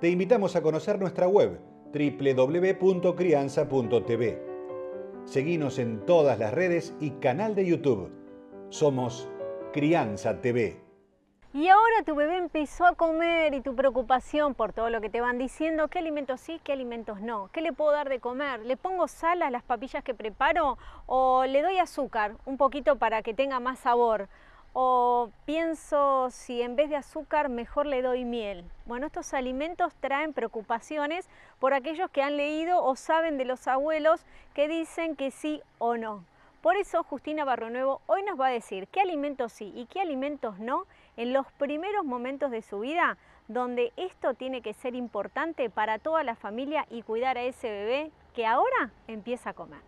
te invitamos a conocer nuestra web www.crianza.tv. Seguimos en todas las redes y canal de YouTube. Somos Crianza TV. Y ahora tu bebé empezó a comer y tu preocupación por todo lo que te van diciendo, qué alimentos sí, qué alimentos no, qué le puedo dar de comer, le pongo sal a las papillas que preparo o le doy azúcar, un poquito para que tenga más sabor o pienso si en vez de azúcar mejor le doy miel. Bueno, estos alimentos traen preocupaciones por aquellos que han leído o saben de los abuelos que dicen que sí o no. Por eso Justina Barronuevo hoy nos va a decir qué alimentos sí y qué alimentos no en los primeros momentos de su vida donde esto tiene que ser importante para toda la familia y cuidar a ese bebé que ahora empieza a comer.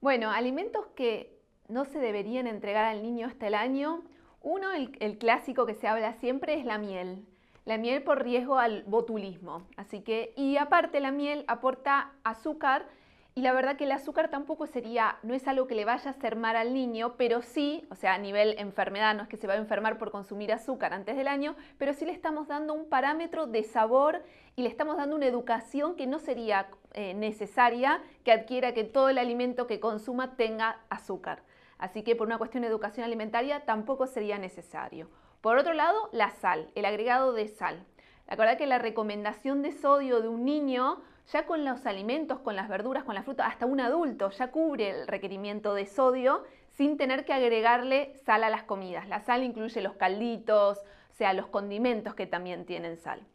Bueno, alimentos que no se deberían entregar al niño hasta el año. Uno, el, clásico que se habla siempre es la miel. La miel por riesgo al botulismo. Así que, y aparte la miel aporta azúcar y la verdad que el azúcar tampoco sería, no es algo que le vaya a hacer mal al niño, pero sí, o sea, a nivel enfermedad, no es que se va a enfermar por consumir azúcar antes del año, pero sí le estamos dando un parámetro de sabor y le estamos dando una educación que no sería eh, necesaria que adquiera que todo el alimento que consuma tenga azúcar. Así que por una cuestión de educación alimentaria tampoco sería necesario. Por otro lado, la sal, el agregado de sal. La que la recomendación de sodio de un niño, ya con los alimentos, con las verduras, con la fruta, hasta un adulto ya cubre el requerimiento de sodio sin tener que agregarle sal a las comidas. La sal incluye los calditos, o sea, los condimentos que también tienen sal.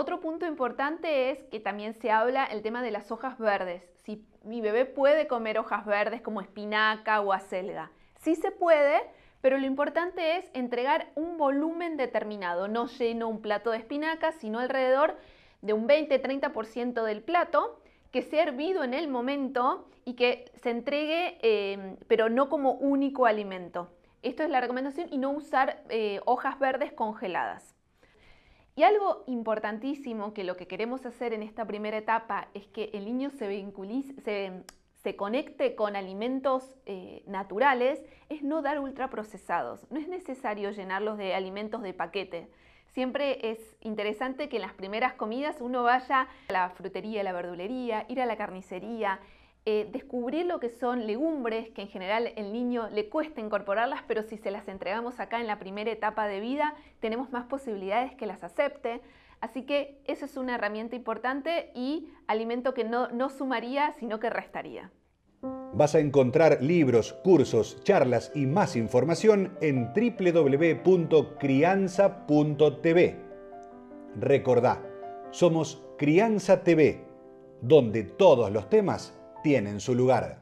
Otro punto importante es que también se habla el tema de las hojas verdes. Si mi bebé puede comer hojas verdes como espinaca o acelga. Sí se puede, pero lo importante es entregar un volumen determinado. No lleno un plato de espinaca, sino alrededor de un 20-30% del plato que sea hervido en el momento y que se entregue, eh, pero no como único alimento. Esto es la recomendación y no usar eh, hojas verdes congeladas. Y algo importantísimo que lo que queremos hacer en esta primera etapa es que el niño se, se, conecte con alimentos eh, naturales, es no dar ultraprocesados. No es necesario llenarlos de alimentos de paquete. Siempre es interesante que en las primeras comidas uno vaya a la frutería, a la verdulería, ir a la carnicería, eh, descubrir lo que son legumbres, que en general el niño le cuesta incorporarlas, pero si se las entregamos acá en la primera etapa de vida, tenemos más posibilidades que las acepte. Así que eso es una herramienta importante y alimento que no, no sumaría, sino que restaría. Vas a encontrar libros, cursos, charlas y más información en www.crianza.tv. Recordá, somos Crianza TV, donde todos los temas tienen su lugar.